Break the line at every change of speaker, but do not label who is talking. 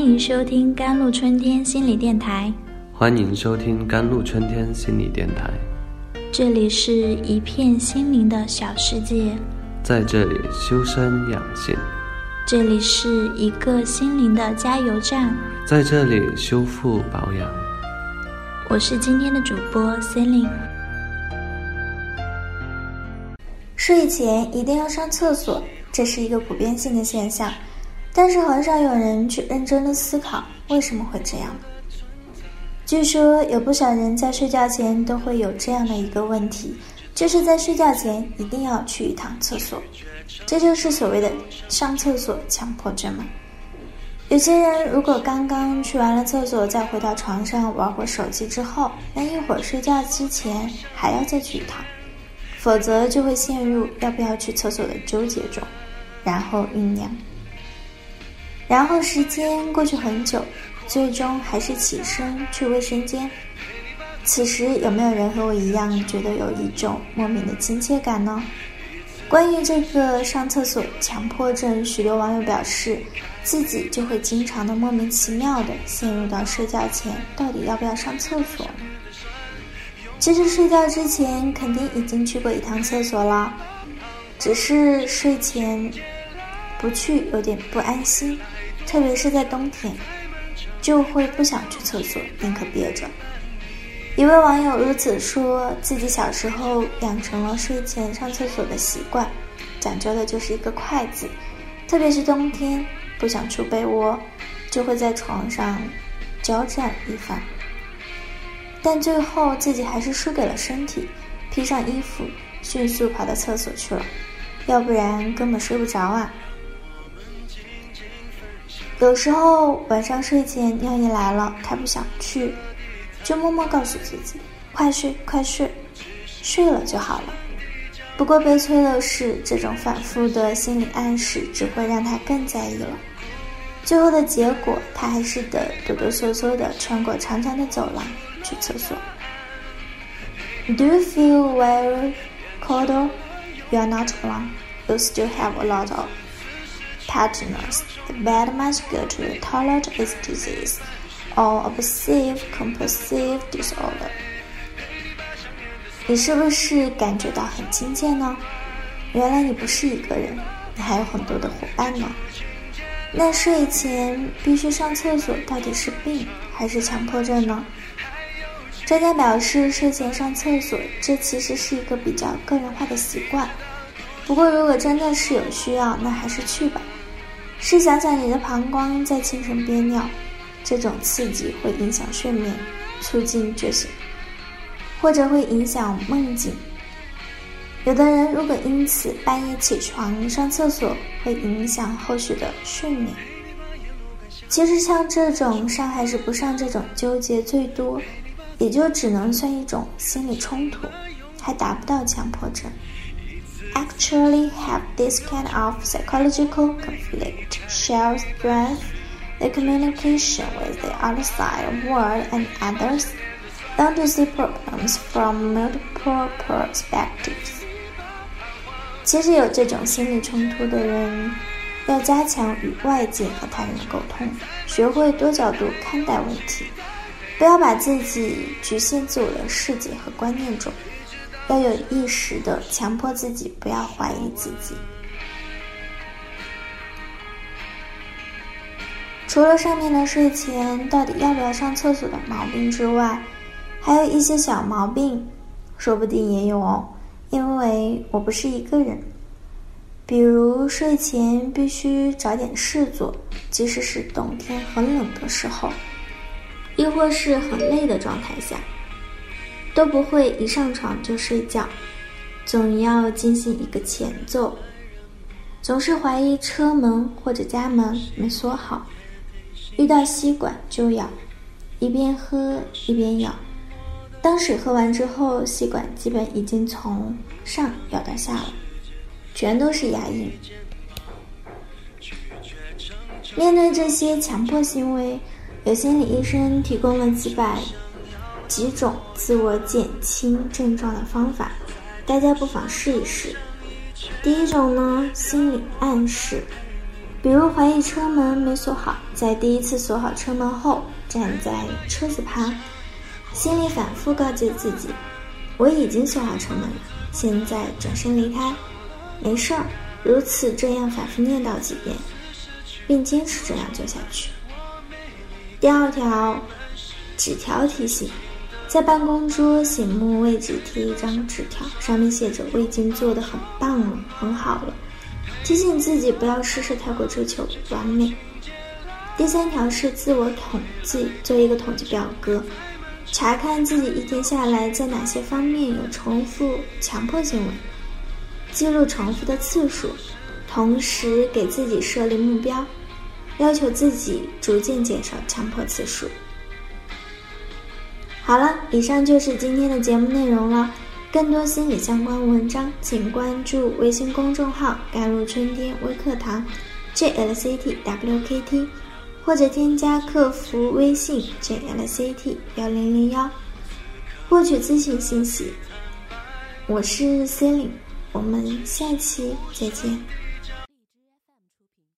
欢迎收听甘露春天心理电台。
欢迎收听甘露春天心理电台。
这里是一片心灵的小世界，
在这里修身养性，
这里是一个心灵的加油站，
在这里修复保养。
我是今天的主播 Celine。睡前一定要上厕所，这是一个普遍性的现象，但是很少有人去认真的思考为什么会这样。据说有不少人在睡觉前都会有这样的一个问题，就是在睡觉前一定要去一趟厕所，这就是所谓的上厕所强迫症嘛。有些人如果刚刚去完了厕所，再回到床上玩会手机之后，那一会儿睡觉之前还要再去一趟，否则就会陷入要不要去厕所的纠结中，然后酝酿，然后时间过去很久，最终还是起身去卫生间。此时有没有人和我一样觉得有一种莫名的亲切感呢？关于这个上厕所强迫症，许多网友表示。自己就会经常的莫名其妙的陷入到睡觉前到底要不要上厕所呢？其实睡觉之前肯定已经去过一趟厕所了，只是睡前不去有点不安心，特别是在冬天，就会不想去厕所，宁可憋着。一位网友如此说自己小时候养成了睡前上厕所的习惯，讲究的就是一个快字，特别是冬天。不想出被窝，就会在床上交战一番，但最后自己还是输给了身体，披上衣服，迅速跑到厕所去了，要不然根本睡不着啊。有时候晚上睡前尿意来了，他不想去，就默默告诉自己：快睡，快睡，睡了就好了。不过悲催的是，这种反复的心理暗示只会让他更在意了。最后的结果，他还是得哆哆嗦嗦的穿过长长的走廊去厕所。Do you feel very cold? You are not alone. You still have a lot of partners. The bad must go to the toilet is disease or obsessive compulsive disorder. 你是不是感觉到很亲切呢？原来你不是一个人，你还有很多的伙伴呢。那睡前必须上厕所，到底是病还是强迫症呢？专家表示，睡前上厕所，这其实是一个比较个人化的习惯。不过，如果真的是有需要，那还是去吧。试想想，你的膀胱在清晨憋尿，这种刺激会影响睡眠，促进觉醒，或者会影响梦境。有的人如果因此半夜起床上厕所，会影响后续的睡眠。其实像这种上还是不上这种纠结，最多也就只能算一种心理冲突，还达不到强迫症。Actually, have this kind of psychological conflict, share strength, the communication with the outside world and others, learn to see problems from multiple perspectives. 其实有这种心理冲突的人，要加强与外界和他人的沟通，学会多角度看待问题，不要把自己局限自我的世界和观念中，要有意识的强迫自己不要怀疑自己。除了上面的睡前到底要不要上厕所的毛病之外，还有一些小毛病，说不定也有哦。因为我不是一个人，比如睡前必须找点事做，即使是冬天很冷的时候，亦或是很累的状态下，都不会一上床就睡觉，总要进行一个前奏，总是怀疑车门或者家门没锁好，遇到吸管就咬，一边喝一边咬。当水喝完之后，吸管基本已经从上咬到下了，全都是牙印。面对这些强迫行为，有心理医生提供了几百几种自我减轻症状的方法，大家不妨试一试。第一种呢，心理暗示，比如怀疑车门没锁好，在第一次锁好车门后，站在车子旁，心里反复告诫自己：“我已经锁好车门了，现在转身离开，没事儿。”如此这样反复念叨几遍，并坚持这样做下去。第二条，纸条提醒：在办公桌醒目位置贴一张纸条，上面写着“我已经做得很棒了，很好了”。提醒自己不要事事太过追求完美。第三条是自我统计，做一个统计表格，查看自己一天下来在哪些方面有重复强迫行为，记录重复的次数，同时给自己设立目标，要求自己逐渐减少强迫次数。好了，以上就是今天的节目内容了。更多心理相关文章，请关注微信公众号“甘露春天微课堂 ”（JLCTWKT），或者添加客服微信 “JLCT 幺零零幺”获取咨询信息。我是 c e l i n e 我们下期再见。